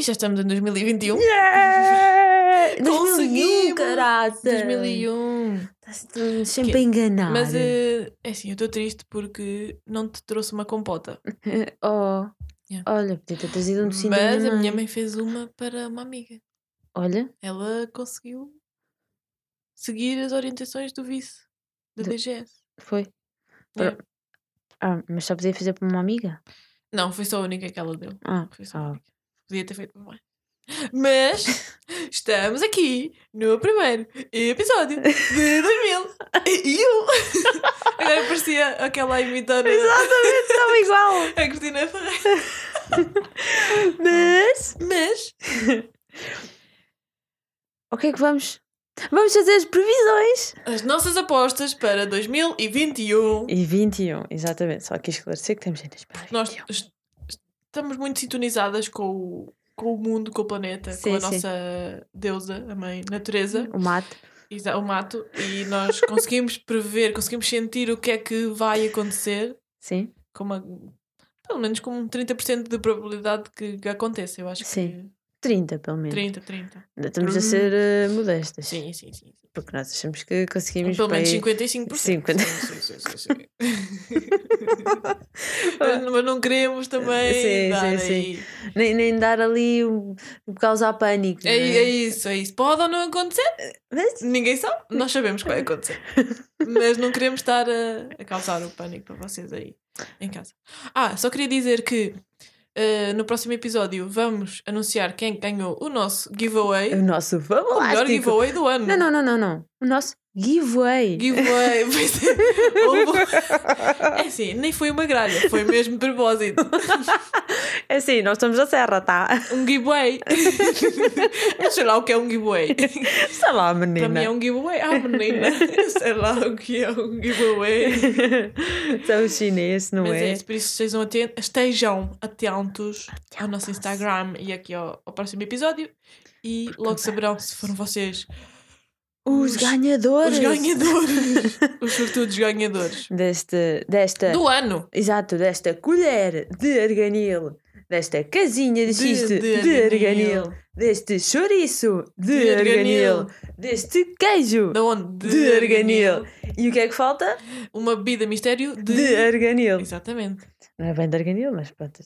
E já estamos em 2021. Yeah! 2001, Conseguimos! caraças! 2001. Estás sempre a enganar. Mas eh, é assim, eu estou triste porque não te trouxe uma compota. Oh, Yeah. olha, podia ter trazido um docinho Mas minha a minha mãe. fez uma para uma amiga. Olha, Ela conseguiu seguir as orientações do vice da De- DGS. foi. Yeah. Ah, mas só podia fazer para uma amiga? Não, foi só a única que ela deu. Ah, Foi só a ah. única. Podia ter feito mais. Mas estamos aqui no primeiro episódio de 2000. E eu agora parecia aquela a imitar a, Exatamente, estava igual. a Cristina Ferreira. Mas, Mas o que é que vamos? Vamos fazer as previsões. as nossas apostas para 2021. E 21, exatamente. Só quis esclarecer que temos em 2021. Nós est- estamos muito sintonizadas com o, com o mundo, com o planeta, Sim, com a sim. nossa deusa, a mãe natureza. O mato. O mato e nós conseguimos prever, conseguimos sentir o que é que vai acontecer Sim, com uma, pelo menos com um 30% de probabilidade que, que aconteça. Eu acho Sim. que 30 pelo menos. 30, 30. Ainda Estamos a Hum. ser eh, modestas. Sim, sim, sim. Porque nós achamos que conseguimos. Pelo menos bem- 55%. 50. Sim, sim, sim, sim, sim. mas, não queremos também Sim, dar sim, sim. aí. Nem, nem dar ali o causar pânico. É, não é isso, é isso. Pode ou não acontecer? Mas, Ninguém sabe. Nós sabemos que vai acontecer. Mas não queremos estar a, a causar o pânico para vocês aí em casa. Ah, só queria dizer que eh, no próximo episódio vamos anunciar quem ganhou o nosso giveaway. o nosso O melhor fabulástico. giveaway do ano. Não, não, não, não, não. O nosso giveaway. Giveaway. Pois é. Houve- É assim, nem foi uma gralha, foi mesmo de propósito. É assim, nós estamos a serra, tá? Um giveaway. Sei lá o que é um giveaway. Sei lá, Para menina. mim é um giveaway. Ah, menina. Sei lá o que é um giveaway. São chinês, não Mas é é? isso, por isso estejam atentos, estejam atentos ao nosso Instagram e aqui ao, ao próximo episódio. E logo saberão se foram vocês Os, os- ganhadores. os ganhadores. os sortudos ganhadores. Deste, desta. Do ano. Exato, desta colher de arganil. Desta casinha de xiste de, de arganil. arganil. Deste chouriço de, De arganil. arganil. Deste queijo Da onde? de, arganil. E o que é que falta? Uma bebida mistério de... De, arganil. Exatamente. Não é bem de arganil, mas pronto.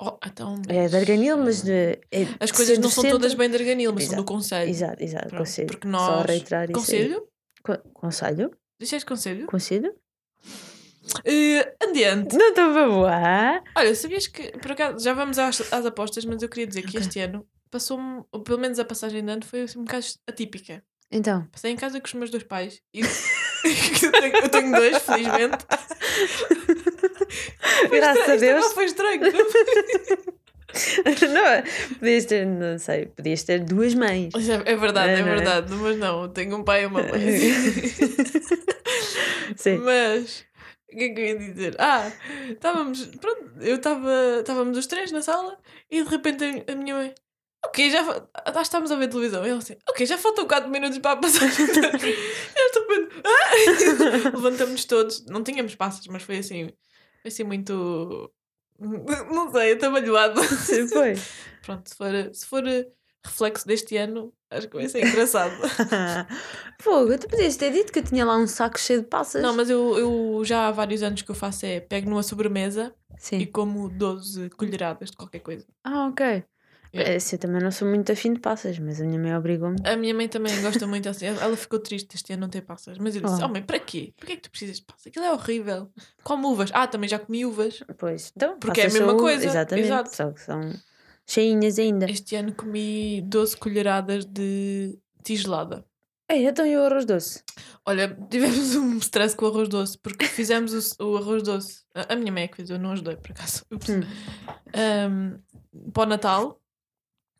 Oh, então, É de arganil, mas de, é As coisas não centro, são todas bem de arganil, mas são do Exato. conselho. Exato, exato. Pronto, Conselho. porque Só nós- reiterar isso aí. Conselho? Co- Conselho? Disseste conselho? Conselho? Eh, adiante. Não estou a voar. Olha, sabias que, por acaso, já vamos às, às apostas, mas eu queria dizer que Ok. este ano passou-me, ou pelo menos a passagem de ano foi assim, um bocado atípica. Então, Passei em casa com os meus dois pais e eu, tenho, eu tenho dois, felizmente. Foi Graças estranho, a Deus. Não foi estranho. não podias ter, não sei, podias ter duas mães. É, é verdade, é é? verdade, mas não, tenho um pai e uma mãe. Sim. Mas o que é que eu ia dizer? Ah, estávamos, pronto, eu estava, estávamos os três na sala e de repente a, minha mãe, ok, já fa- ah, nós estávamos a ver televisão. E ela assim, ok, já faltam 4 minutos para a passagem. de ano." e eu repente, ah! levantamos todos, não tínhamos passas, mas foi assim, assim muito, não sei, atabalhoado. Sim, foi. Pronto, se for, se for eh, reflexo deste ano, acho que vai ser engraçado. Fogo, tu podias ter dito que eu tinha lá um saco cheio de passas. Não, mas eu, eu já há vários anos que eu faço é pego numa sobremesa e Sim. como 12 colheradas de qualquer coisa. Ah, ok. Yeah. É, assim, eu também não sou muito afim de passas, mas a minha mãe obrigou-me. A minha mãe também gosta muito assim. Ela ficou triste este ano não ter passas. Mas eu disse: Oh. Oh, mãe, para quê? Porquê é que tu precisas de passas? Aquilo é horrível. Come uvas. Ah, também já comi uvas. Pois, então, Porque é a mesma coisa, Exatamente. exato. Só que são cheinhas ainda. Este ano comi 12 colheradas de tigelada. Ei, então e o arroz doce? Olha, tivemos um stress com o arroz doce porque fizemos o, o arroz doce. A, a minha mãe é que fez, eu não ajudei por acaso. Hum. um, para o Natal.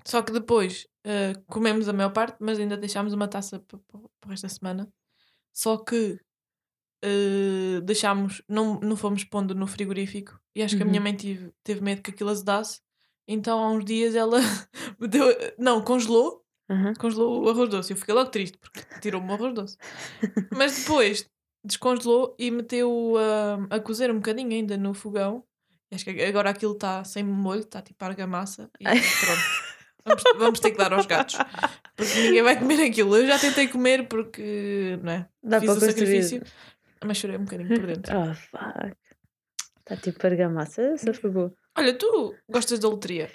Só que depois uh, comemos a maior parte, mas ainda deixámos uma taça para o resto da semana. Só que uh, deixámos, não, não fomos pondo no frigorífico. E acho que a minha Uhum. mãe tive, teve medo que aquilo azedasse. Então há uns dias ela meteu, não, congelou, Aham. congelou o arroz doce. Eu fiquei logo triste porque tirou-me o arroz doce. Mas depois descongelou e meteu a, a cozer um bocadinho ainda no fogão acho que agora aquilo está sem molho, está tipo argamassa e pronto. Vamos, vamos ter que dar aos gatos. Porque ninguém vai comer aquilo. Eu já tentei comer porque, não é? Dá Fiz o sacrifício, mas chorei um bocadinho por dentro. Oh, fuck. Está tipo argamassa. Essa foi boa. Olha, tu gostas da loteria?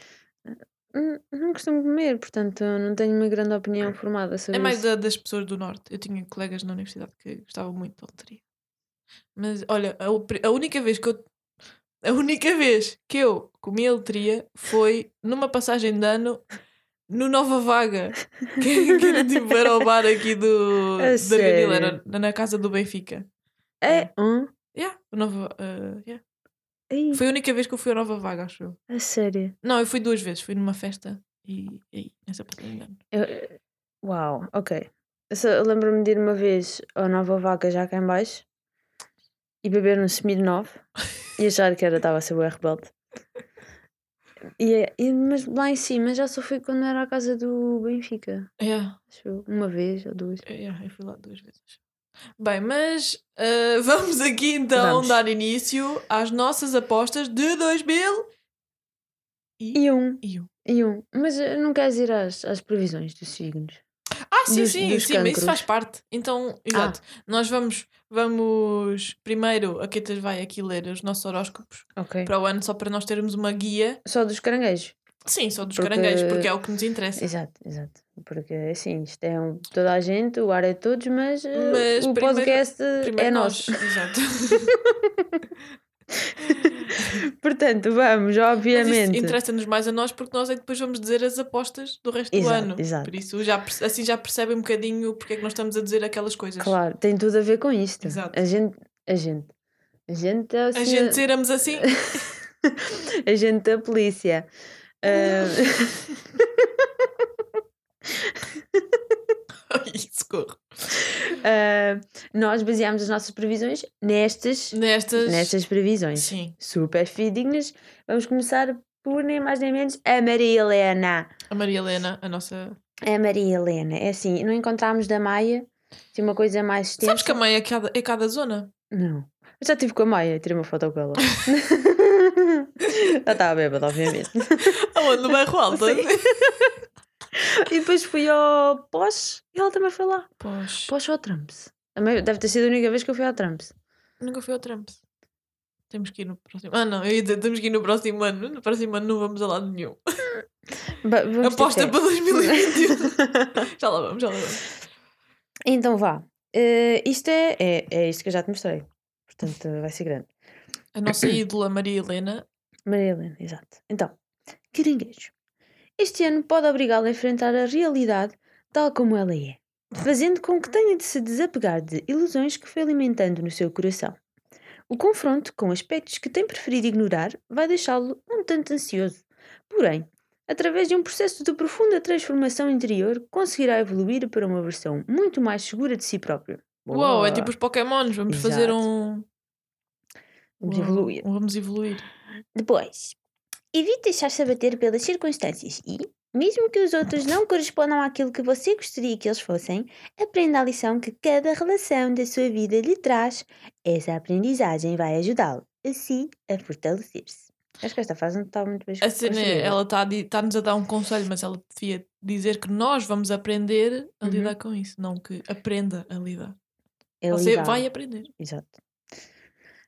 Hum, Não costumo comer, portanto não tenho uma grande opinião formada sobre É mais isso. da- das pessoas do Norte. Eu tinha colegas na universidade que gostavam muito da loteria. Mas olha, a, a única vez que eu. A única vez que eu comi a loteria foi numa passagem de ano no Nova Vaga. Que, que era tipo era o bar aqui do. A da sério? era na casa do Benfica. É um. Yeah, o Nova, uh, yeah. Foi a única vez que eu fui ao Nova Vaga, acho eu. a sério. Não, eu fui duas vezes. Fui numa festa e e nessa passagem de ano. Eu- Uau, ok. Eu lembro-me de ir uma vez ao Nova Vaca já cá em baixo e beber um Smirnoff e achar que era estava a ser o rebelde. E, é- e- mas lá em cima já só fui quando era a casa do Benfica. Yeah. Acho. Uma vez ou duas. É, yeah, eu fui lá duas vezes. Bem, mas ah, vamos aqui então Vamos. dar início às nossas apostas de 2000 E um. e um. E um. Mas eh, não queres ir às, às previsões dos signos? Ah, sim, Dos- sim, dos sim, mas isso faz parte. Então, exato. Nós vamos, vamos primeiro, a Ketas vai aqui ler os nossos horóscopos Ok. para o ano, só para nós termos uma guia. Só dos caranguejos. Sim, só dos Porque- caranguejos, porque é o que nos interessa. Exato, exato. Porque assim, isto é um, toda a gente, o ar é todos, mas, eh, Mas o primeiro- podcast Primeiro é nós. nosso. Exato. Portanto, vamos, obviamente. interessa-nos mais a nós porque nós é que depois vamos dizer as apostas do resto do Exato, ano. exato. Por isso, já, assim já percebem um bocadinho porque é que nós estamos a dizer aquelas coisas. Claro, tem tudo a ver com isto. Exato. A gente, a gente, a gente é o A gente éramos assim. a gente da polícia. Ah, Ai, socorro. ah, nós baseamos as nossas previsões nestas, Nestas. nestas previsões. Sim. Super fidedignas. Vamos começar por nem mais nem menos a Maria Helena. A Maria Helena, a nossa. A Maria Helena. É assim, não encontramos da Maia tinha uma coisa mais extensa. Sabes que a mãe é cada, é cada zona? Não. Eu já estive com a Maia, tirei uma foto com ela. já estava bêbada, obviamente. Aonde? No bairro alto? E depois fui ao Posh e ela também foi lá. Pois. Posh ou Trumps? Deve ter sido a única vez que eu fui ao Trumps. Nunca fui ao Trump. Temos que ir no próximo. Ah, não, eu ia dizer, temos que ir no próximo ano. No próximo ano não vamos a lado nenhum. Ba- Aposta para 2021. já lá vamos, já lá vamos. Então vá. Eh, isto é, é, é isto que eu já te mostrei. Portanto, vai ser grande. A nossa ídola Maria Helena. Maria Helena, exato. Então, caranguejo. Este ano pode obrigá-lo a enfrentar a realidade tal como ela é, fazendo com que tenha de se desapegar de ilusões que foi alimentando no seu coração. O confronto com aspectos que tem preferido ignorar vai deixá-lo um tanto ansioso. Porém, através de um processo de profunda transformação interior, conseguirá evoluir para uma versão muito mais segura de si próprio. Uau, é Boa. tipo os Pokémons. Vamos fazer Exato. um. Vamos evoluir. Vamos evoluir. Depois, evite deixar-se abater pelas circunstâncias e, mesmo que os outros não correspondam àquilo que você gostaria que eles fossem, aprenda a lição que cada relação da sua vida lhe traz. Essa aprendizagem vai ajudá-lo, assim, a fortalecer-se. Acho que esta frase não está muito bem A cena é, ela está-nos a dar um conselho, mas ela devia dizer que nós vamos aprender a Uhum. lidar com isso, não que aprenda a lidar. É Você lidar. vai aprender. Exato.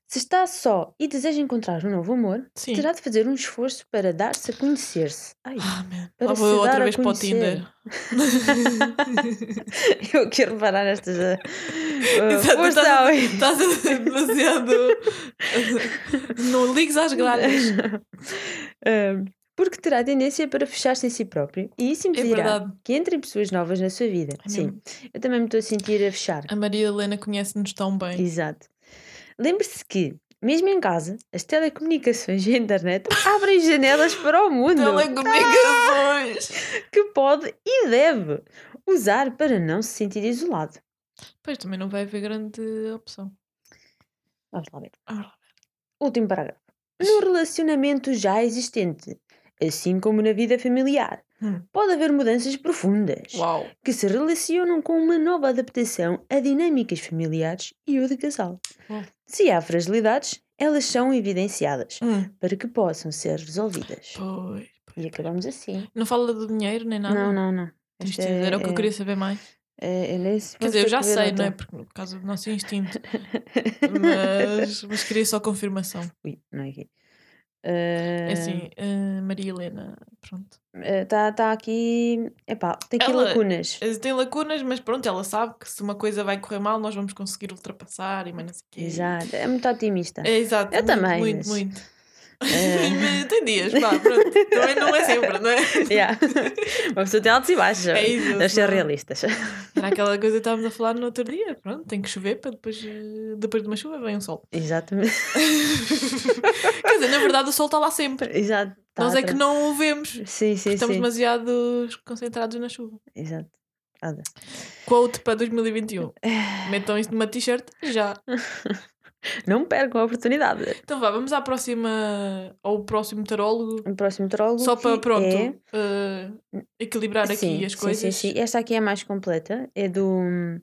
Se está só e deseja encontrar um novo amor, Sim. terá de fazer um esforço para dar-se a conhecer-se. Ai, Ah. Para Lá vou se dar outra a vez para o. Tinder. eu quero reparar nestas. Uh, uh, Exato, força estás, estás demasiado. não ligues às gralhas. Um, porque terá tendência para fechar-se em si próprio e isso impedirá verdade. que entrem pessoas novas na sua vida. É Sim, eu também me estou a sentir a fechar. A Maria Helena conhece-nos tão bem. Exato. Lembre-se que, mesmo em casa, as telecomunicações e a internet abrem janelas para o mundo Telecomunicações! que pode e deve usar para não se sentir isolado. Pois também não vai haver grande opção. Vamos lá ver. Último parágrafo. No relacionamento já existente, assim como na vida familiar, Hum. pode haver mudanças profundas Uau! que se relacionam com uma nova adaptação a dinâmicas familiares e ou de casal. Hum. Se há fragilidades, elas são evidenciadas Hum, para que possam ser resolvidas. pois. E acabamos assim. Não fala do dinheiro nem nada. Não, não, não. Esta é- era o que eu é- queria saber mais. é- é Quer dizer, eu já sei, não é? Porque, por causa do nosso instinto. mas, mas queria só confirmação. Ui, não é aqui. É assim, eh, Maria Helena, pronto. Está tá aqui. Epá, tem aqui Ela- lacunas. Eh, Tem lacunas, mas pronto, ela sabe que se uma coisa vai correr mal, nós vamos conseguir ultrapassar e mais não sei o quê. Exato. É muito otimista. É exato. Eu muito, também, Muito, mas- muito. Eh, Tem dias, pá, pronto. Também não é sempre, não é? yeah. Uma pessoa tem altos e baixos. É isso, Deve ser realistas. Era aquela coisa que estávamos a falar no outro dia. Pronto, tem que chover para depois, eh, depois de uma chuva vem um sol. Exatamente. Quer dizer, na verdade o sol está lá sempre. Exato. Tá Nós é que não o vemos. Sim, sim, Estamos sim. demasiado concentrados na chuva. Exato. Quote para 2021. Metam isto numa t-shirt já. Não percam a oportunidade. Então vá, vamos à próxima. ao próximo tarólogo. O próximo tarólogo. Só para, pronto, É... eh, equilibrar aqui sim, as sim, coisas. Sim, sim. Esta aqui é a mais completa. É do hum,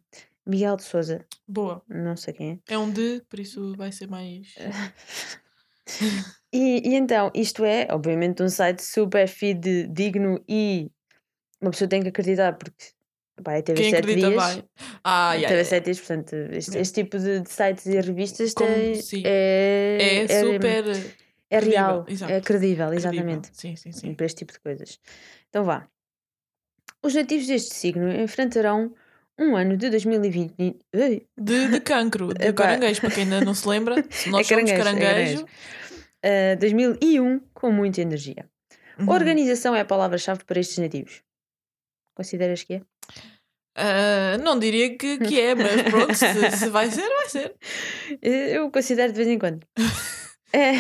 Miguel de Souza. Boa. Não sei quem é. É um de, por isso vai ser mais. E, e então, isto é, obviamente, um site super feed digno e uma pessoa tem que acreditar porque pá, é TV Quem 7 acredita dias. vai. Ah, é yeah, TV yeah. 7 dias, portanto, este, Yeah. este tipo de, de sites e revistas Como- tem, sim. é, É super. é credível, real, exato. é credível, credível. exatamente. Sim, sim, sim. Para este tipo de coisas. Então vá. Os nativos deste signo enfrentarão um ano de 2020. Ei, De, de cancro, de Epá. caranguejo, para quem ainda não se lembra. Se nós É somos caranguejo, é caranguejo. uh, 2001 com muita energia. Uhum. Organização é a palavra-chave para estes nativos. Consideras que é? Ah, não diria que, que é, mas pronto, se, se vai ser, vai ser. Eu considero de vez em quando. É,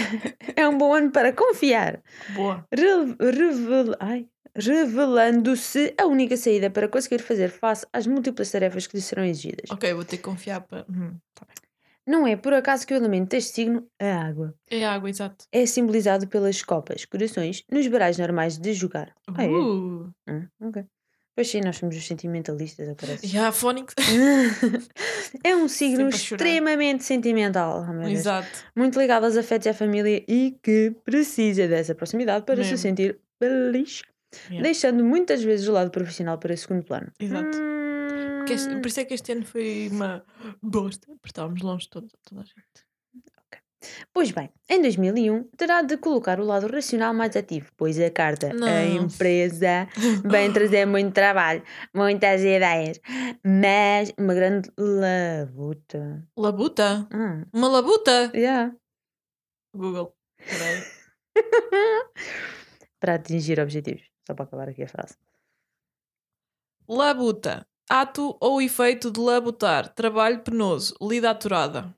é um bom ano para confiar, Boa. Re- revel- ai, revelando-se a única saída para conseguir fazer face às múltiplas tarefas que lhe serão exigidas. Ok, vou ter que confiar para. Uhum, tá. Não é por acaso que o elemento deste signo, a água, É água, exato. é simbolizado pelas copas, corações, nos baralhos normais de jogar. Ah, é? Uh, Hum, ok. Pois sim, nós somos os sentimentalistas, aparece. a Phonics. é um signo extremamente sentimental, oh. Exato. muito ligado aos afetos e à família e que precisa dessa proximidade para Mesmo. se sentir feliz, Yeah. deixando muitas vezes o lado profissional para segundo plano. Exato. Hum, este- por isso é que este ano foi uma bosta, porque estávamos longe de toda, toda a gente. Pois bem, em 2001 terá de colocar o lado racional mais ativo, pois a carta a empresa vem trazer muito trabalho, muitas ideias, mas uma grande labuta. Labuta? Hum, Uma labuta? yeah. Google. Para atingir objetivos. Só para acabar aqui a frase. Labuta. Ato ou efeito de labutar. Trabalho penoso. Lida aturada.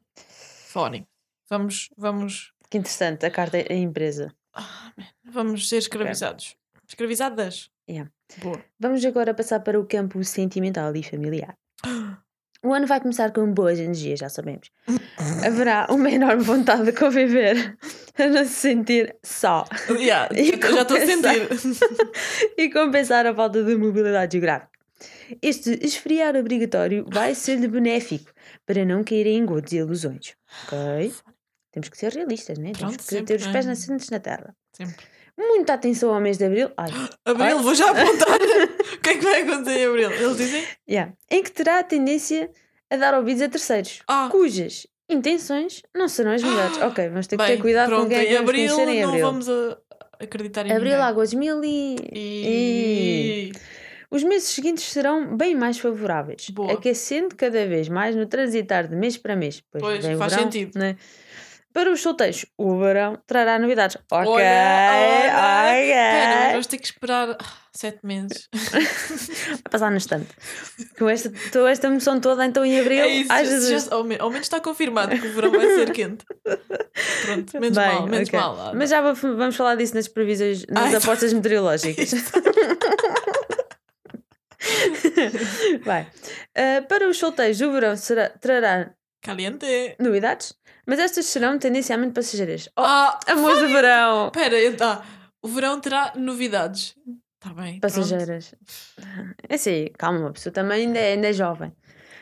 Fónico. Vamos, vamos, Que interessante, a carta a empresa. ah, vamos ser escravizados. Escravizadas? Yeah. Boa. Vamos agora passar para o campo sentimental e familiar. O ano vai começar com boas energias, já sabemos. Haverá uma enorme vontade de conviver, a não se sentir só Yeah, E já estou a sentir. e compensar a falta de mobilidade geográfica. Este esfriar obrigatório vai ser-lhe benéfico para não cair em engodos e ilusões. Ok? Temos que ser realistas, né? Temos Pronto, que sempre, ter os pés né? nascentes na terra. Sempre. Muita atenção ao mês de abril. Ai, Abril, Ai. vou já apontar. o que é que vai acontecer em Abril? Eles dizem? yeah. Em que terá a tendência a dar ouvidos a terceiros. Ah, cujas intenções não serão as melhores. Ok, vamos ter que bem, ter cuidado pronto, com quem é que em Abril em não Abril. vamos a- acreditar em Abril, ninguém. águas mil e... E... Os meses seguintes serão bem mais favoráveis, Boa. aquecendo cada vez mais no transitar de mês para mês. Pois, o faz verão, sentido. né? Para os solteiros, o verão trará novidades. Ok, Olha, olha. ok. Pera, vamos ter que esperar sete meses. Vai passar no instante. Com esta, com esta emoção toda, então em abril, É isso, já- ao, me- ao menos está confirmado que o verão vai ser quente. Pronto, menos Bem, mal, menos ok. mal. Mas já va- vamos falar disso nas previsões, nas Ai, apostas meteorológicas. Vai. Ah, para os solteiros, o verão será- trará Caliente. novidades, mas estas serão tendencialmente passageiras. Oh, Ah, amor do verão! Espera, ah, o verão terá novidades. Está bem. pronto. Passageiras. É assim, calma, uma pessoa também ainda é, ainda é jovem.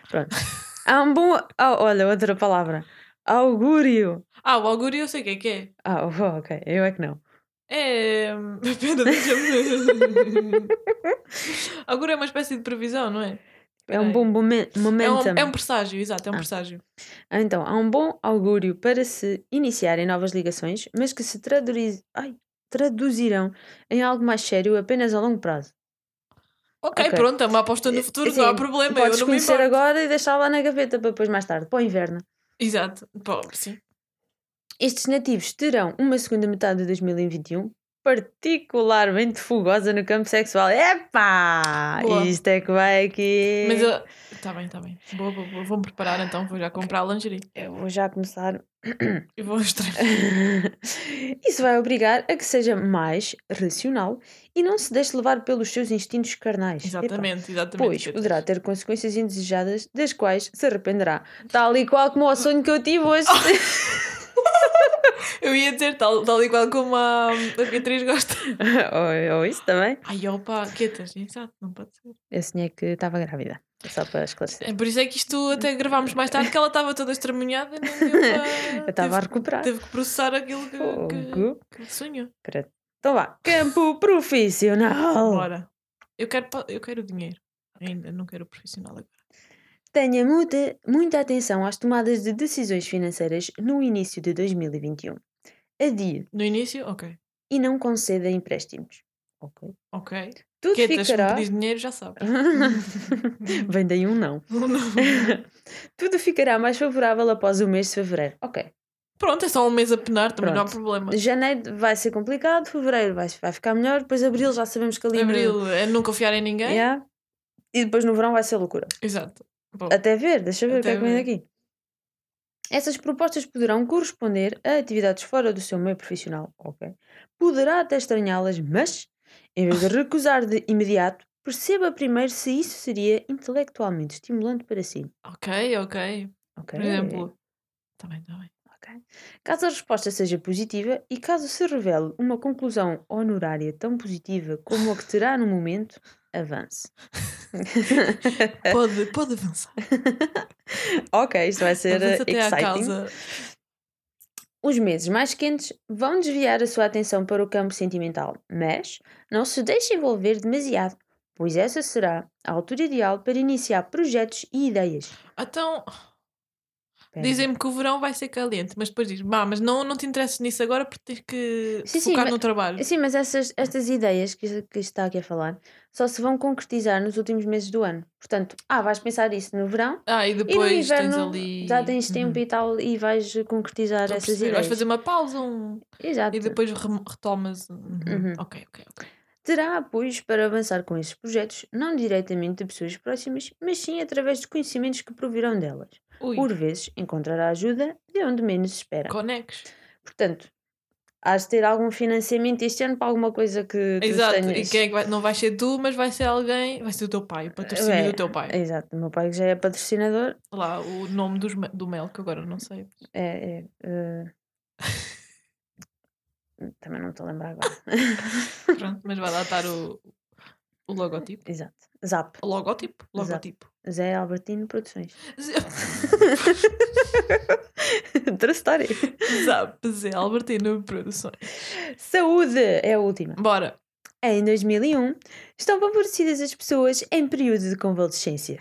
Pronto. Há um bom. oh, olha, outra palavra. Augúrio. Ah, o augúrio eu sei o que é que é. Ah, oh, ok. Eu é que não. É. Espera, deixa-me. augúrio é uma espécie de previsão, não é? É um bom momen- É momentum. um, é um presságio, exato, é um Ah. presságio. Ah, Então, há um bom augúrio para se iniciarem novas ligações, mas que se. Ai, traduzirão em algo mais sério apenas a longo prazo. Ok, pronto, é uma aposta no futuro, Sim, não há problema. Podes eu não me conhecer importo. agora e deixar lá na gaveta para depois mais tarde, para o inverno. Exato, Pô, sim. Estes nativos terão uma segunda metade de 2021 particularmente fogosa no campo sexual. Epá! Boa. Isto é que vai aqui. Mas eu. Tá bem, tá bem. Boa, boa, boa. Vou-me preparar então, vou já comprar a lingerie. Eu vou já começar. E vou estrear. Isso vai obrigar a que seja mais racional e não se deixe levar pelos seus instintos carnais. Epá. Exatamente, exatamente. Pois poderá ter consequências indesejadas das quais se arrependerá. Tal e qual como o sonho que eu tive hoje. Eu ia dizer tal, tal e qual como a, a Beatriz gosta. ou, ou isso também. Ai, opa, quietas, exato, não pode ser. Eu sonhei que estava grávida. Só para esclarecer. É por isso é que isto até gravámos mais tarde, que ela estava toda estremunhada e não deu para. Eu estava a recuperar. teve que processar aquilo que, Fogo. que, que sonhou. Então vá. Campo profissional. Bora. Eu quero, eu quero dinheiro. Ainda não quero profissional agora. Tenha muita, muita atenção às tomadas de decisões financeiras no início de 2021. Adie No início, ok. e não conceda empréstimos. Ok. Ok. Tudo me ficará. pedis dinheiro, já sabes. Vem daí um não. Tudo ficará mais favorável após o mês de fevereiro. Ok. Pronto, é só um mês a penar, também não há Pronto. problema. Janeiro vai ser complicado, fevereiro vai, vai ficar melhor, depois abril já sabemos que ali. no- Abril é não confiar em ninguém. Yeah. E depois no verão vai ser loucura. Exato. Bom, Até ver, deixa ver o que é que vem daqui. Essas propostas poderão corresponder a atividades fora do seu meio profissional, ok? Poderá até estranhá-las, mas, em vez de recusar de imediato, perceba primeiro se isso seria intelectualmente estimulante para si, ok, ok. ok? Por exemplo. Tá bem, tá. Ok. Caso a resposta seja positiva e caso se revele uma conclusão honorária tão positiva como a que terá no momento, avance. Pode, pode avançar. ok, isto vai ser Avança até à exciting. causa. Os meses mais quentes vão desviar a sua atenção para o campo sentimental, mas não se deixe envolver demasiado, pois essa será a altura ideal para iniciar projetos e ideias. Então. Dizem-me que o verão vai ser caliente, mas depois dizem, bah, mas não, não te interesses nisso agora porque tens que Sim, te sim, focar mas- no trabalho. Sim, mas essas, estas ideias que, que está aqui a falar só se vão concretizar nos últimos meses do ano. Portanto, ah, vais pensar isso no verão Ah, e e no depois tens inverno ali. já tens tempo Uhum. e tal e vais concretizar Estou essas ideias. Vais fazer uma pausa um... Exato. e depois rem- retomas. Uhum. Uhum. Ok, ok, ok. Terá apoios para avançar com esses projetos, não diretamente de pessoas próximas, mas sim através dos conhecimentos que provirão delas. Ui, Por vezes, encontrará ajuda de onde menos espera. conectes. Portanto, has de ter algum financiamento este ano para alguma coisa que tu Exato. tenhas. E quem é que vai... Não vai ser tu, mas vai ser alguém. Vai ser o teu pai, o patrocínio É, do teu pai. Exato, o meu pai que já é patrocinador. Lá, o nome dos do mel, que agora não sei. É, é, eh, Também não estou a lembrar agora. Pronto, mas vai lá estar o, o logotipo. Exato. Zap. O logotipo? Logotipo. Zé Albertino Produções. Outra história. Zap, Zé Albertino Produções. Saúde é a última. Bora. Em 2001, estão favorecidas as pessoas em período de convalescência.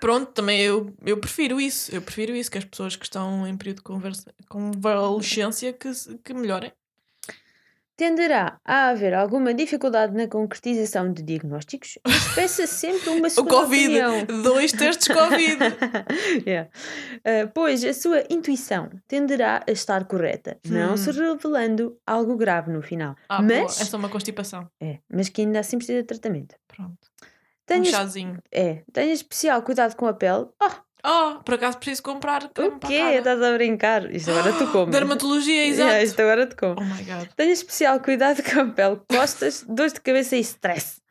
Pronto, também eu, eu prefiro isso. Eu prefiro isso, que as pessoas que estão em período de conversa, convalescência que, que melhorem. Tenderá a haver alguma dificuldade na concretização de diagnósticos, mas peça sempre uma O segunda Covid. opinião. Dois testes Covid. Yeah. Uh, pois a sua intuição tenderá a estar correta, não Hum. se revelando algo grave no final. Ah, mas, É só uma constipação. é, mas que ainda assim precisa de tratamento. Pronto. Um Tenha, chazinho. é, tenha especial cuidado com a pele. Oh, Oh, por acaso preciso comprar creme o para a quê? cara. Estás a brincar? Isto agora tu comes. Dermatologia, exato. Yeah, isto agora te como. Oh my god. Tenha especial cuidado com a pele, costas, dores de cabeça e stress.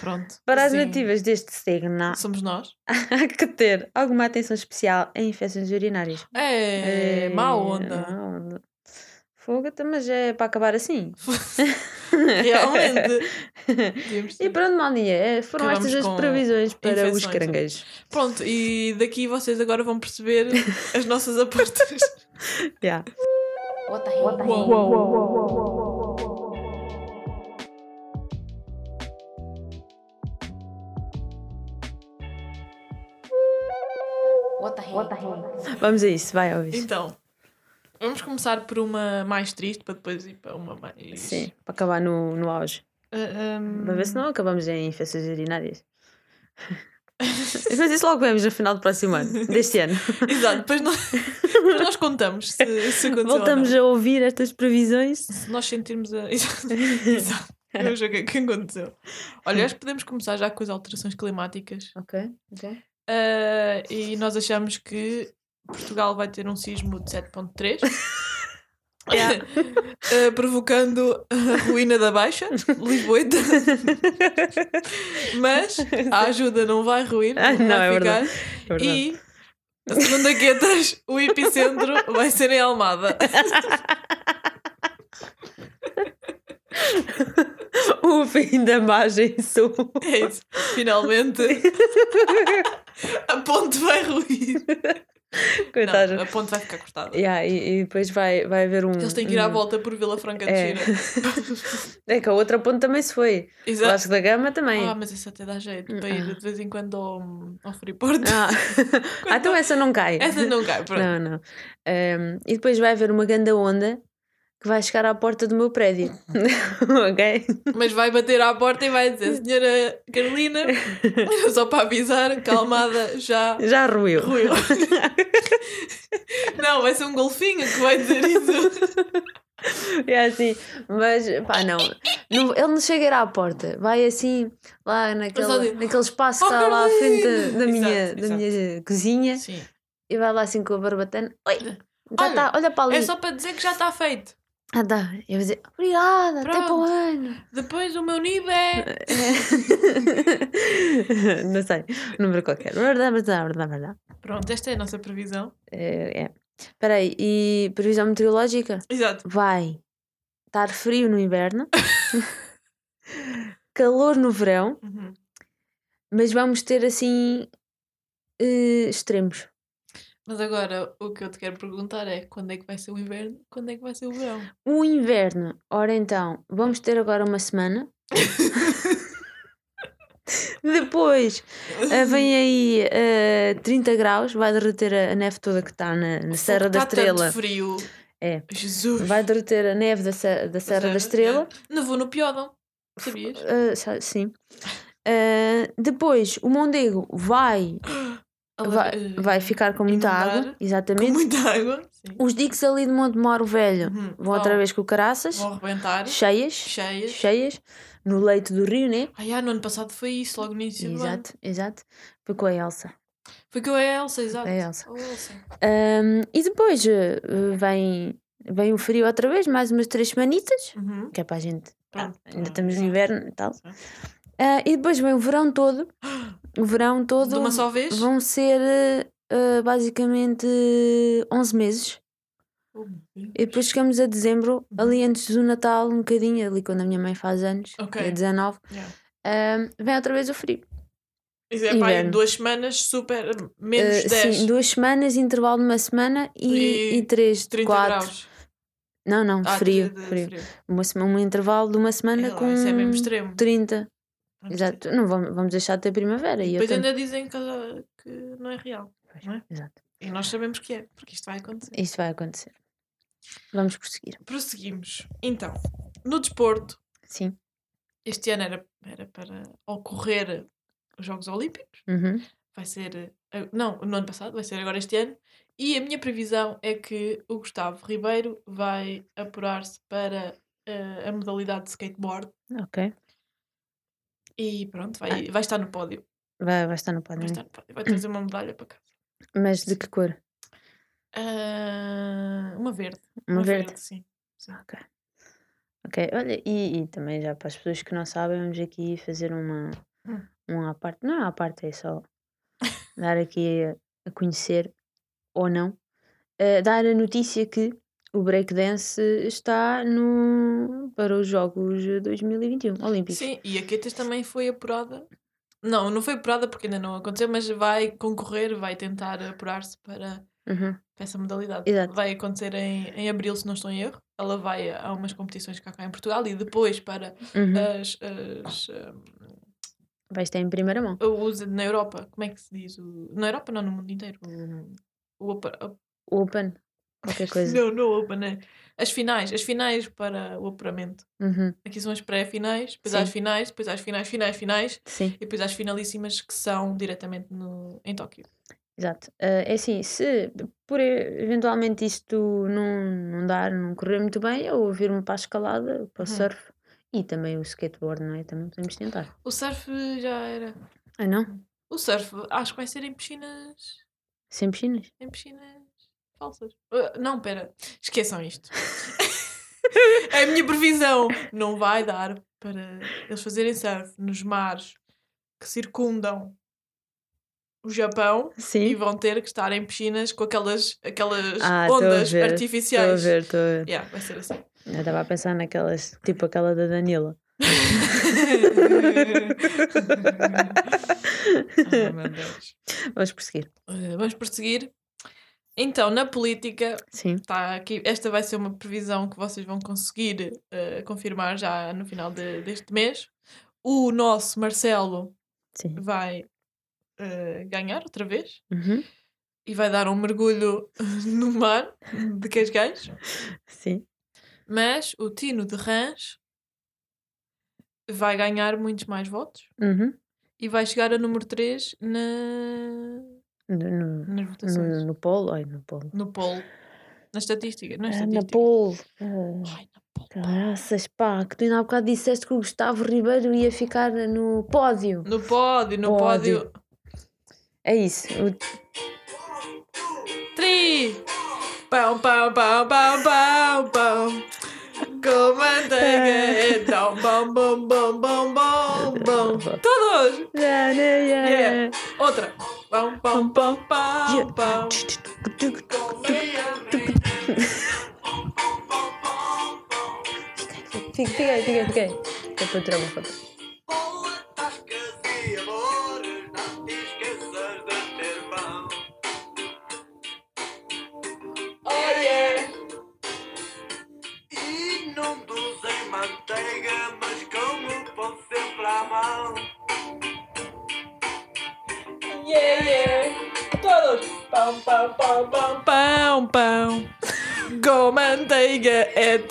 Pronto. Para as Sim. nativas deste signo, Somos nós. há que ter alguma atenção especial em infecções urinárias. É, má É, onda. má onda. Fogo, mas é para acabar assim. Realmente. E pronto, maldinha, é, foram Acabamos estas as previsões para os caranguejos. Pronto, e daqui vocês agora vão perceber as nossas apostas. Yeah. What the hell? What the Uou. What the hell? What the hell? Vamos a isso, vai ouvir. Então, vamos começar por uma mais triste para depois ir para uma mais. Sim, para acabar no, no auge. Ah, um, Para ver se não acabamos em infecções urinárias. Mas isso logo vemos no final do próximo ano, deste ano. Exato, depois nós, depois nós contamos se, se Voltamos a ouvir estas previsões. Se nós sentirmos a. Exato. Vamos ver o que é que aconteceu. Olha, acho que podemos começar já com as alterações climáticas. Ok, ok. Ah, e nós achamos que Portugal vai ter um sismo de 7.3. Yeah. Ah, provocando a ruína da Baixa, Lisboeta. Mas a ajuda não vai ruir, Ah, não, não, vai é ficar. verdade, É verdade. E a segunda quetas, o epicentro vai ser em Almada. O fim da margem sul. É isso. Finalmente a ponte vai ruir. Coitado. Não, a ponte vai ficar cortada. Yeah, e, e depois vai, vai haver um. Eles têm que ir à um- volta por Vila Franca de É. Xira. É que a outra ponte também se foi. Exato. Vasco da Gama também. Ah, mas isso até dá jeito para ir Ah. de vez em quando ao, ao Freeport. Ah. Ah, então essa não cai. Essa não cai, pronto. Não, não. Ehm, e depois vai haver uma grande onda que vai chegar à porta do meu prédio. ok? Mas vai bater à porta e vai dizer: Senhora Carolina, só para avisar, calmada, já Já ruiu. ruiu. Não, vai ser um golfinho que vai dizer isso. É assim, mas pá, não. não ele não chega a ir à porta, vai assim, lá só naquele, diz, naquele espaço "Oh, que está lá à frente da, da Carlinhos!" minha, Exato, da minha cozinha Sim. e vai lá assim com a barbatana. Oi, já Olha, está, olha para ali. É só para dizer que já está feito. Ah, tá. Eu vou dizer, obrigada, até para o Pronto. ano. Depois o meu nível é. não sei, número qualquer. Pronto, esta é a nossa previsão. É, é. Espera aí, e previsão meteorológica? Exato. Vai estar frio no inverno, calor no verão, Uhum. mas vamos ter assim eh, extremos. Mas agora o que eu te quero perguntar é quando é que vai ser o inverno? Quando é que vai ser o verão? O inverno, ora então, vamos ter agora uma semana. Depois eh, vem aí eh, 30 graus, vai derreter a, neve toda que está na, na Serra da Está Estrela. Tá tanto frio. É. Jesus. Vai derreter a neve da, da Serra da Estrela. Nevou no Piódão. Sabias? Sa- sim. Depois o Mondego vai, vai, eh, vai ficar com muita água, Com exatamente. muita água. Sim. Os diques ali de Montemoro Velho Uhum. vão outra vez com caraças, Vão arrebentar. cheias, Cheias. cheias, no leito do rio, né? Ah, no ano passado foi isso, logo no início. Exato, exato. Foi com a Elsa. Foi com a Elsa, exato. A Elsa. Elsa. Ahm, e depois eh, vem, vem o frio outra vez, mais umas três semanitas, Uhum. que é para a gente. Pronto. ah, ainda estamos no inverno e tal. Ah, e depois vem o verão todo. O verão todo. De uma só vez? Vão ser eh, eh, basicamente 11 meses. Oh. E depois chegamos a dezembro, ali antes do Natal, um bocadinho, ali quando a minha mãe faz anos, Ok. que é 19, Yeah. ahm, vem outra vez o frio. Isso é pá, duas semanas, super. Menos Eh, 10. sim, duas semanas, intervalo de uma semana e, E e três, 30 quatro. graus. Não, não, Ah, frio, de- de- frio. Uma semana, um intervalo de uma semana É lá, com é mesmo extremo. 30. Exato. Não vamos, vamos deixar de ter primavera. E Depois ainda dizem que, que não é real. não é? Exato. E nós sabemos que é, porque isto vai acontecer. Isto vai acontecer. Vamos prosseguir. Prosseguimos. Então, no desporto, Sim. este ano era, era para ocorrer os Jogos Olímpicos. Uhum. Vai ser. Não, no ano passado, vai ser agora este ano. E a minha previsão é que o Gustavo Ribeiro vai apurar-se para eh, a modalidade de skateboard. Ok. E pronto, vai, vai estar no pódio. Vai, vai estar no Vai pódio. estar no pódio. Vai trazer uma medalha para casa. Mas de que cor? Ah, uma verde. Uma verde? sim. Ok. Ok, olha, e, e também já para as pessoas que não sabem, vamos aqui fazer uma, Hum. uma à parte. Não, à parte é só dar aqui a, a conhecer, ou não, eh, dar a notícia que o breakdance está no, para os Jogos 2021 Olímpicos. Sim, e a Ketas também foi apurada. Não, não foi apurada porque ainda não aconteceu, mas vai concorrer, vai tentar apurar-se para Uhum. essa modalidade. Exato. Vai acontecer em, em abril, se não estou em erro. Ela vai a umas competições cá, cá em Portugal e depois para Uhum. as, as um, Vais ter em primeira mão. o uso na Europa. Como é que se diz? O, na Europa, não, no mundo inteiro. O, o, o- Open. Qualquer coisa. não, não Open, é. As finais, as finais para o apuramento. Uhum. Aqui são as pré-finais, depois há as Sim. finais, depois há as finais, finais, finais Sim. e depois há as finalíssimas que são diretamente no, em Tóquio. Exato. Ah, é assim, se por eventualmente isto não, não dar, não correr muito bem, eu vir-me para a escalada, para o Uhum. surf e também o skateboard, não é? Também podemos tentar. O surf já era. Ah, não? O surf acho que vai ser em piscinas. Sem piscinas? Em piscinas Uh, não, pera. Esqueçam isto. a minha previsão. Não vai dar para eles fazerem surf nos mares que circundam o Japão e Sim. vão ter que estar em piscinas com aquelas, aquelas Ah, ondas ver, Estou a artificiais. ver, estou a ver. Yeah, vai ser assim. Eu estava a pensar naquelas, tipo aquela da Danila. Deus. Vamos prosseguir. Uh, vamos prosseguir. Então, na política, Sim. Tá aqui, esta vai ser uma previsão que vocês vão conseguir eh, confirmar já no final de- deste mês. O nosso Marcelo Sim. vai eh, ganhar outra vez Uhum. e vai dar um mergulho no mar de Cascais. Sim. Mas o Tino de Rãs vai ganhar muitos mais votos Uhum. e vai chegar a número 3 na... No, no, nas votações. no, no polo. Ai, no polo. No polo. Na estatística. Na Ah, estatística. na polo. Ah, Ai, na polo. Graças, pá, que tu ainda há bocado disseste que o Gustavo Ribeiro ia ficar no pódio. No pódio, no Pódio. pódio. É isso. O- Tri! Pão, pão, pão, pão, pão, pão. Com manteiga, então, bom, bom, bom, bom, bom, bom. Todos! Yeah. Outra. Pão, pão, pão, pão, pão. Fica, fica aí, fica aí, fica aí. Que é para eu tirar uma foto.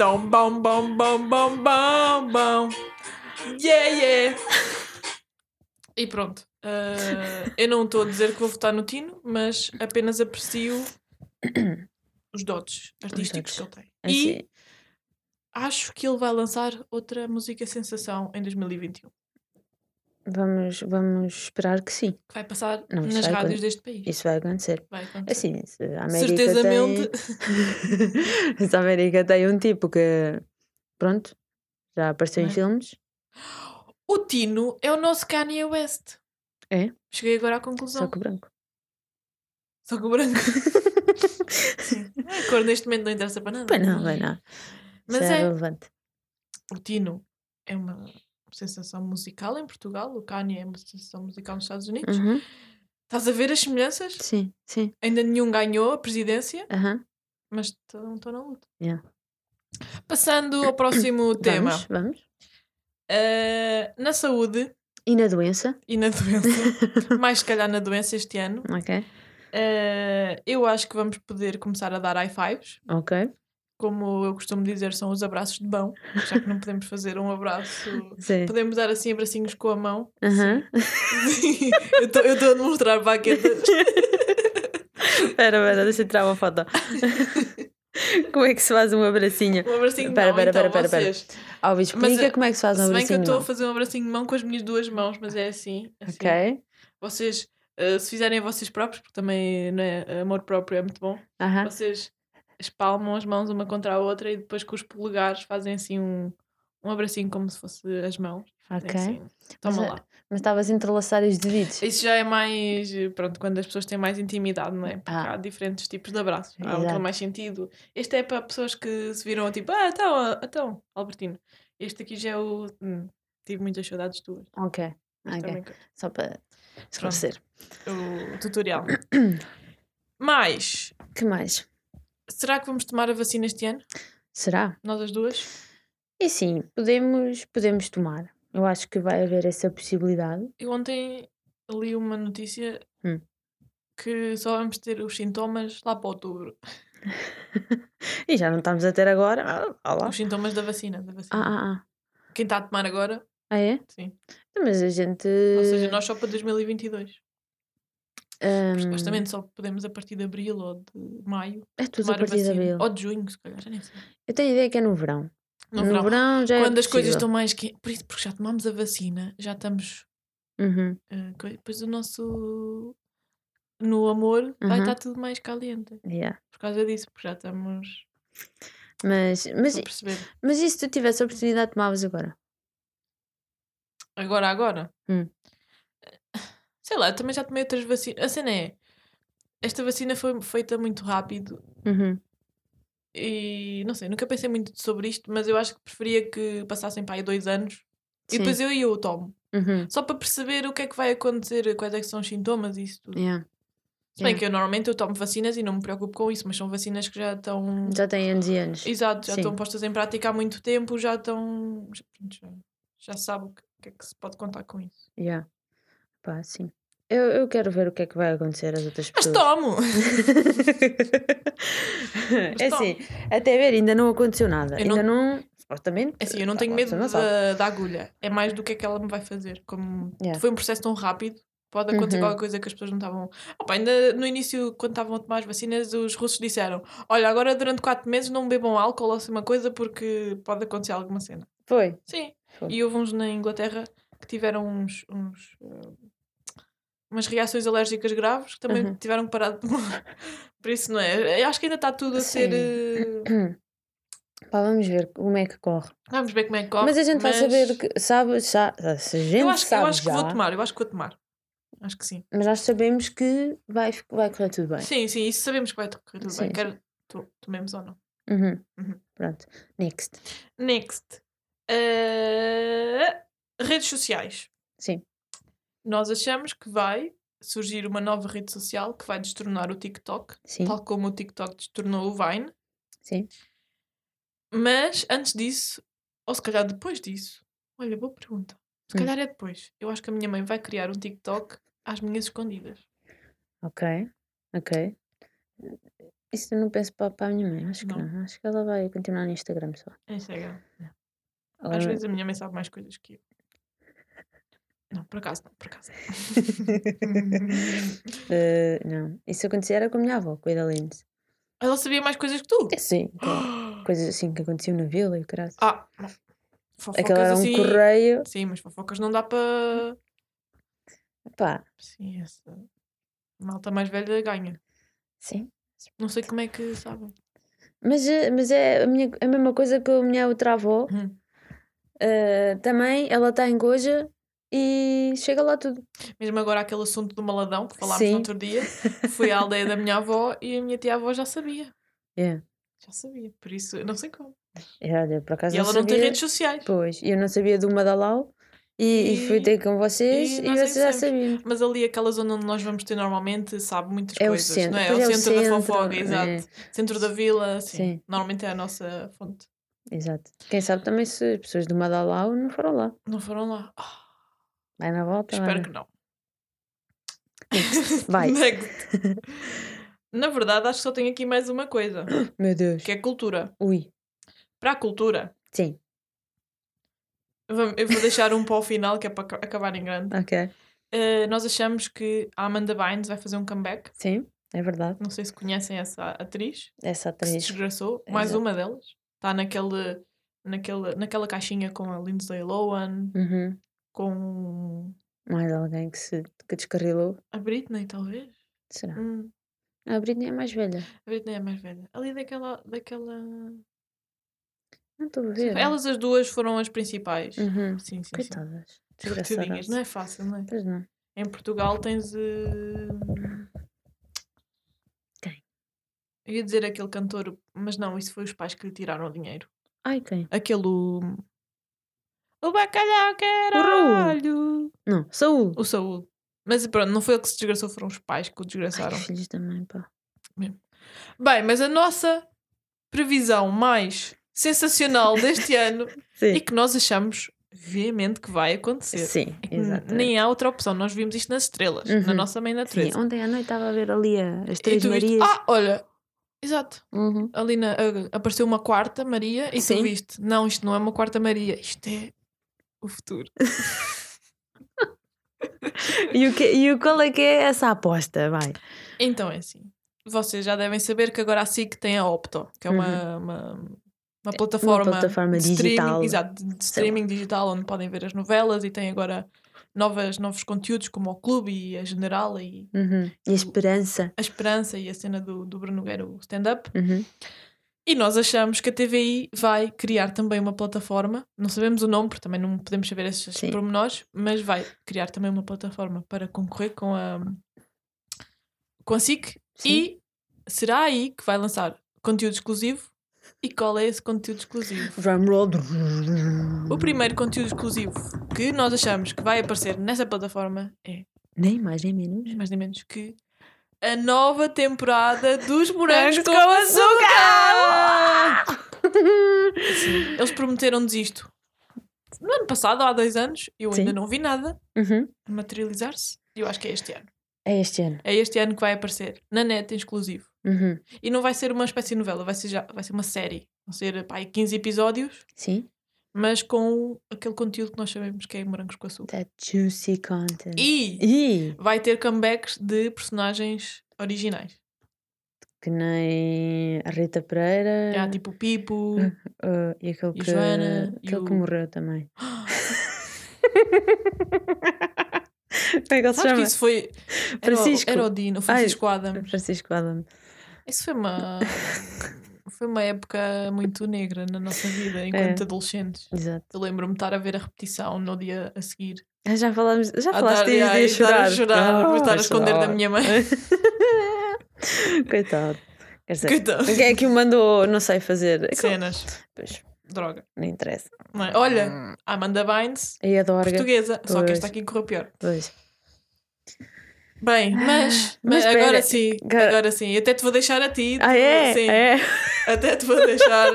Tão bom, bom, bom, bom, bom, bom. Yeah, yeah! E pronto. Ah, eu não estou a dizer que vou votar no Tino, mas apenas aprecio os dotes artísticos dotes. que ele tem. E Assim, acho que ele vai lançar outra música sensação em 2021. Vamos, vamos esperar que sim. Que vai passar Não, isso nas vai rádios acon- deste país. Isso vai acontecer. Vai acontecer. Assim, se a América Certezamente. tem... se a América tem um tipo que, pronto, já apareceu em É. filmes. O Tino é o nosso Kanye West. É? Cheguei agora à conclusão. Só que branco. Só que o branco. Sim. A cor neste momento não interessa para nada. Bem não, bem não. Mas Isso é é, relevante. o Tino é uma sensação musical em Portugal, o Kanye é uma sensação musical nos Estados Unidos. Uhum. Estás a ver as semelhanças? Sim, sim. Ainda nenhum ganhou a presidência, Aham. mas estão na luta. Yeah. Passando ao próximo tema. Vamos, vamos. Eh, na saúde E na doença? e na doença, mais se calhar na doença este ano, Ok. eh, eu acho que vamos poder começar a dar high fives. Ok. Como eu costumo dizer, são os abraços de mão, já que não podemos fazer um abraço. Sim. Podemos dar assim abracinhos com a mão. Eu estou a demonstrar baquetas. Espera, espera, deixa eu tirar uma foto. como é que se faz um abracinho? Um abracinho de Pera, mão, pera, então, pera. Alvi, explica eh, como é que se faz um Se bem que eu abracinho estou a fazer um abracinho de mão com as minhas duas mãos, mas é assim. assim. Ok. Vocês, eh, se fizerem a vocês próprios, porque também né, amor próprio é muito bom, Aham. vocês espalmam as mãos uma contra a outra e depois com os polegares fazem assim um, um abracinho como se fosse as mãos. É Ok. assim. Toma Mas, lá. Mas estavas a entrelaçar os dedos. Isso já é mais, pronto, quando as pessoas têm mais intimidade, não é? Porque Ah. há diferentes tipos de abraços. Há que é Exato. mais sentido. Este é para pessoas que se viram tipo, ah, então, então, Albertino. Este aqui já é o. hum, tive muitas saudades tuas. Ok. Mas Ok. também Só para esclarecer. o tutorial. Mais, Que mais? Será que vamos tomar a vacina este ano? Será? Nós as duas? E sim, podemos, podemos tomar. Eu acho que vai haver essa possibilidade. Eu ontem li uma notícia Hum. que só vamos ter os sintomas lá para outubro. E já não estamos a ter agora. Ah, ah. Os sintomas da vacina. Da vacina. Ah, ah, ah. Quem está a tomar agora, Ah, é? sim. Mas a gente. Ou seja, nós só para 2022. Hum, Supostamente só podemos a partir de abril ou de maio é tudo a tomar a partir de abril. Ou de junho, se calhar, já nem sei. Eu tenho a ideia que é no verão. No verão. já é Quando as coisas estão mais que Por isso, porque já tomamos a vacina, já estamos. Uhum. eh, co- depois o nosso. No amor vai Uhum. estar tudo mais caliente. Yeah. Por causa disso, porque já estamos Mas, mas, mas e se tu tivesse a oportunidade, tomavas agora? Agora, agora. Hum. Sei lá, eu também já tomei outras vacinas. A cena é. Esta vacina foi feita muito rápido Uhum. e não sei, nunca pensei muito sobre isto, mas eu acho que preferia que passassem para aí dois anos e Sim. depois eu e eu o tomo. Uhum. Só para perceber o que é que vai acontecer, quais é que são os sintomas e isso tudo. Yeah. Se bem Yeah. que eu normalmente eu tomo vacinas e não me preocupo com isso, mas são vacinas que já estão. Já tem anos e anos. Exato, já Sim. estão postas em prática há muito tempo, já estão. Já, já, sabe o que, o que é que se pode contar com isso. Yeah. Pá, sim. Eu, eu quero ver o que é que vai acontecer às outras Mas pessoas. tomo! é assim, até ver, ainda não aconteceu nada. Eu Ainda não. Supostamente. É assim, eu não tenho medo não da, da agulha. É mais do que é que ela me vai fazer. Como Yeah. foi um processo tão rápido, pode acontecer Uhum. qualquer coisa que as pessoas não estavam. Ainda no início, quando estavam a tomar as vacinas, os russos disseram: Olha, agora durante 4 meses não bebam álcool ou assim uma coisa porque pode acontecer alguma cena. Foi. Sim. Foi. E houve uns na Inglaterra que tiveram uns. uns, eh, umas reações alérgicas graves que também Uhum. tiveram que parar de. Por isso, não é? Eu acho que ainda está tudo a ser. Sim. eh, Pá, vamos ver como é que corre. Vamos ver como é que corre. mas a gente vai mas- saber que. Sabe, já, se a gente Eu acho, que- eu sabe acho que já, vou tomar, eu acho que vou tomar. Acho que sim. mas nós sabemos que vai, vai correr tudo bem. Sim, sim, isso sabemos que vai correr tudo Sim, bem. to- tomemos ou não. Uhum. Uhum. Pronto. Next. Next. Eh, redes sociais. Sim. Nós achamos que vai surgir uma nova rede social que vai destornar o TikTok, Sim. tal como o TikTok destornou o Vine. Sim. Mas antes disso, ou se calhar depois disso, olha, boa pergunta. Se Hum. calhar é depois. Eu acho que a minha mãe vai criar um TikTok às minhas escondidas. Ok. Ok. Isso eu não penso para, para a minha mãe. Acho que Não. não. Acho que ela vai continuar no Instagram só. É Instagram. Às Agora- vezes a minha mãe sabe mais coisas que eu. Não, por acaso não, por acaso. Eh, não. Isso acontecia era com a minha avó, com a da Lindsay. Ela sabia mais coisas que tu. É sim. claro. Coisas assim que aconteciam na vila e o caralho. Ah, fofocas Aquilo era um assim. correio. Sim, mas fofocas não dá para. Pá, Sim, essa. Malta mais velha ganha. sim. Não sei como é que sabem. Mas, eh, mas é a, minha, a mesma coisa que a minha outra avó. Hum. eh, também, ela está em Goja e chega lá tudo. Mesmo agora aquele assunto do maladão que falámos Sim. no outro dia. Fui à aldeia da minha avó e a minha tia-avó já sabia. É. Já sabia. Por isso, eu não sei como. É, olha, por acaso E ela não sabia. tem redes sociais. Pois, eu não sabia do Madalau e, e fui E- ter com vocês e e, vocês já sabiam. Mas ali, aquela zona onde nós vamos ter normalmente, sabe muitas É coisas. centro, Não é? pois o é o centro da centro, fofoca, é. exato. Centro da vila, sim. Sim. Normalmente é a nossa fonte. Exato. Quem sabe também se as pessoas do Madalau não foram lá. Não foram lá. Ah, Vai na volta. espero olha. que não. Vai. Next. Na verdade, acho que só tenho aqui mais uma coisa, Meu Deus. que é cultura. Ui. Para a cultura, Sim. eu vou deixar um para o final, que é para aca- acabar em grande. Ok. Eh, nós achamos que a Amanda Bynes vai fazer um comeback. Sim, é verdade. Não sei se conhecem essa atriz. Essa que se atriz. desgraçou. Mais Exato. uma delas. Está naquele, naquele, naquela caixinha com a Lindsay Lohan, Uhum. Com Mais alguém que se que descarrilou. a Britney, talvez. Será? Hum, A Britney é mais velha. a Britney é mais velha. Ali daquela. daquela... Não estou a ver. Elas as duas foram as principais. Uhum. Sim, sim, sim. Coitadas. Coitadinhas. Desgraçadas. Não é fácil, não é? Pois não. Em Portugal tens. eh, Quem? Eu ia dizer aquele cantor, mas não, isso foi os pais que lhe tiraram o dinheiro. Ai, quem? Aquele. O, o bacalhau que O Raul. caralho! Não, Saúl. O Saúl. Mas pronto, não foi ele que se desgraçou, foram os pais que o Ai, desgraçaram. que filhos também, pá. Bem, mas a nossa previsão mais sensacional deste ano e Sim. que nós achamos veemente que vai acontecer. Sim, É exato. Nem há outra opção. Nós vimos isto nas estrelas, na Uhum. nossa mãe Sim, natureza. ontem à noite estava a ver ali as três viste, Marias. ah, olha, exato. Uhum. Ali na- apareceu uma quarta Maria e Sim. tu viste, não, isto não é uma quarta Maria, isto é o futuro. E, o que, e o qual é que é essa aposta? Vai. Então é assim. Vocês já devem saber que agora a SIC tem a Opto, que é uma, uma, uma plataforma, Uhum. plataforma de digital. exato, de, streaming digital onde podem ver as novelas e tem agora novas, novos conteúdos como o Clube e a General e Uhum. E a esperança. a Esperança e a cena do, do Bruno Nogueira, o stand-up. Uhum. E nós achamos que a TVI vai criar também uma plataforma, não sabemos o nome, porque também não podemos saber esses Sim. pormenores, mas vai criar também uma plataforma para concorrer com a, com a SIC Sim. e será aí que vai lançar conteúdo exclusivo. E qual é esse conteúdo exclusivo? Drumroll. O primeiro conteúdo exclusivo que nós achamos que vai aparecer nessa plataforma é Nem mais nem menos. nem mais nem menos que a nova temporada dos morangos com com açúcar! Sim, eles prometeram-nos isto no ano passado, há dois anos. Eu ainda Sim. não vi nada Uhum. materializar-se. E eu acho que é este ano. É este ano. É este ano que vai aparecer na net exclusivo. Uhum. E não vai ser uma espécie de novela, vai ser, já, vai ser uma série. Vão ser pá, aí 15 episódios, Sim. Mas com aquele conteúdo que nós sabemos que é morangos com açúcar. That juicy content. E E vai ter comebacks de personagens originais. que nem a Rita Pereira Já, tipo o Pipo. uh, e aquele e que, Joana, e aquele que o- morreu também. Como é que ele se Sabes que chama? isso foi. Era, Francisco. era o Dino, Francisco Adams. Francisco Adam. Isso foi uma. Foi uma época muito negra na nossa vida enquanto É. adolescentes. Exato. Eu lembro-me de estar a ver a repetição no dia a seguir. Ah, Já falámos, já falaste de a estar chorar. a chorar, vou estar a esconder da chorar. minha mãe. Coitado. Quer dizer, Coitado. quem é que o mandou, não sei, fazer? É Cenas. Pois, Droga. não interessa. Não é? Olha, a Amanda Bynes, E a Dorga. portuguesa. Só que Pois. esta aqui correu pior. Pois. Bem, mas, mas mas agora sim, cara- agora sim. Até te vou deixar a ti. Ah, é? Sim, É. até te vou deixar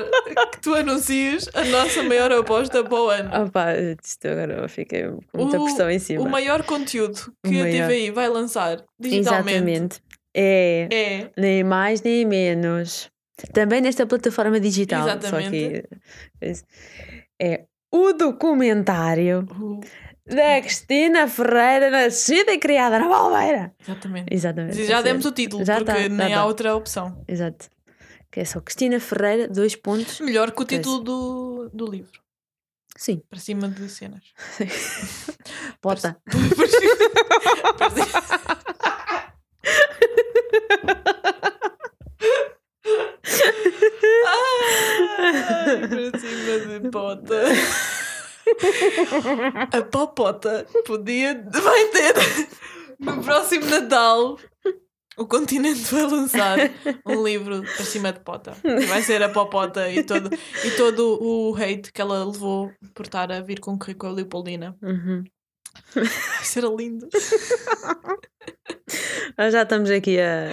que tu anuncies a nossa maior aposta para o ano. Opa, isto agora fiquei com muita O- pressão em cima. O maior conteúdo O que a maior. TVI vai lançar digitalmente Exatamente. É, é nem mais nem menos. Também nesta plataforma digital. Só Exatamente. que é o documentário o- da Cristina Ferreira, nascida e criada na Balmeira. Exatamente. Exatamente. Já demos o título, já porque tá, nem há tá. outra opção. Exato. Que é só Cristina Ferreira, dois pontos. Melhor que o título do, do livro. Sim, Para cima de cenas. pota. Ai, para cima de pota. A popota podia. Vai ter no próximo Natal. O continente vai lançar um livro para cima de pota. Vai ser a popota e todo, e todo o hate que ela levou por estar a vir com a Leopoldina. Uhum. Vai ser lindo. Nós já estamos aqui a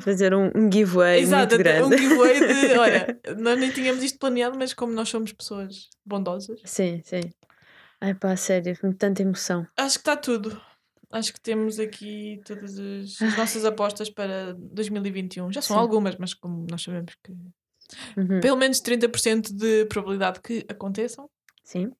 fazer um, um giveaway Exato, muito grande. um giveaway de. Olha, nós nem tínhamos isto planeado, mas como nós somos pessoas bondosas, Sim, sim. Ai pá, sério, tanta emoção. acho que está tudo. Acho que temos aqui todas as, as nossas apostas para 2021. Já são Sim. algumas, mas como nós sabemos que Uhum. pelo menos 30% de probabilidade que aconteçam, Sim,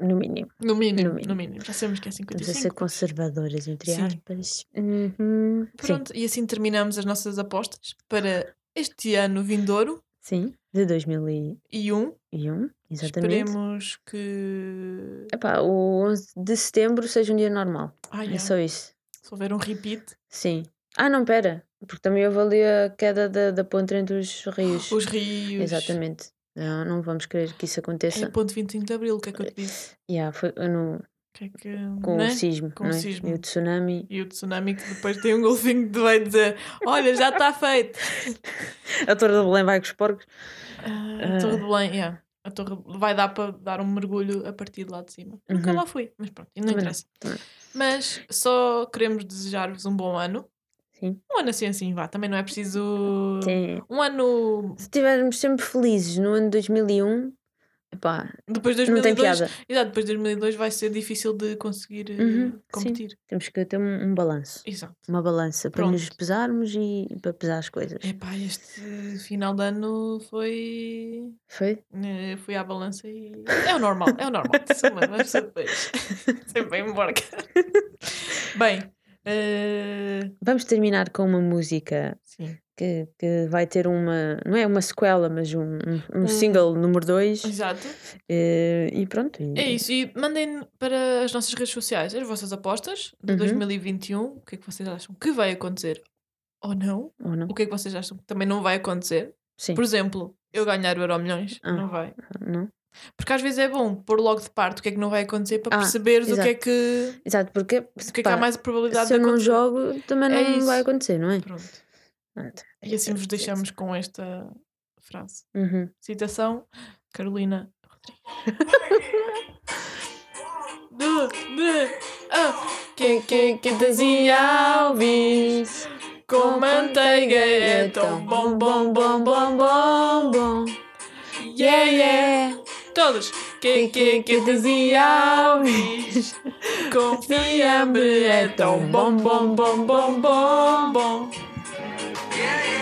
no mínimo. no mínimo, No mínimo. no mínimo. Já sabemos que é Estamos a ser 55. conservadoras, entre Sim. aspas. Uhum. Sim, Pronto, e assim terminamos as nossas apostas para este ano vindouro sim, de 2001, e um. exatamente. Esperemos que. Epá, o 11 de setembro seja um dia normal. É é. só isso. Se houver um repeat, Sim. Ah, não, pera. Porque também houve ali a queda da, da ponte entre os rios. os rios. Exatamente. Não, não vamos querer que isso É aconteça. ponto 25 de Abril, o que é que eu te disse? Yeah, foi no, Que é que, com né? o sismo, Com o é? sismo. E o tsunami. E o tsunami que depois tem um golfinho que vai dizer Olha, já está feito. A Torre de Belém vai com os porcos. Ah, a Torre de Belém, yeah. A torre vai dar para dar um mergulho a partir de lá de cima. Nunca Uhum. lá fui, mas pronto, não Também interessa. Não. Mas só queremos desejar-vos um bom ano Sim. Um ano assim assim, vá. Também não é preciso. Sim. Um ano Se estivermos sempre felizes no ano 2001, epá, depois de não tem 2002. piada. Exato, depois de 2002 vai ser difícil de conseguir eh, Uhum, sim. competir. Temos que ter um, um balanço. Exato. Uma balança para nos Pronto. pesarmos e para pesar as coisas. Epá, este final de ano foi. Foi? eh, Fui à balança e. É o normal, é o normal. Pessoa depois. Sempre embora. Bem. Eh, Vamos terminar com uma música que, que vai ter uma. Não é uma sequela, mas um, um, um single número 2. Exato. e pronto. e- É isso. E mandem para as nossas redes sociais as vossas apostas de Uhum. 2021. O que é que vocês acham que vai acontecer ou não? Ou não? O que é que vocês acham que também não vai acontecer? Sim. Por exemplo, eu ganhar o Euro Milhões. Ah. Não vai. Não? Porque às vezes é bom pôr logo de parte o que é que não vai acontecer para Ah, perceberes o que é que, Exato, porque o que, é que há mais probabilidade se eu não acontecer. jogo, também não É isso. vai acontecer, não é? Pronto. Pronto. E assim vos deixamos com esta frase. Uhum. Citação: Carolina Rodrigues. quem, quem, quem dizia Alves com manteiga é tão bom, bom, bom, bom, bom, bom. Yeah, yeah. Todos. Que, que, que dizia Luís? Confia-me, é tão bom, bom, bom, bom, bom, bom. Yeah, yeah.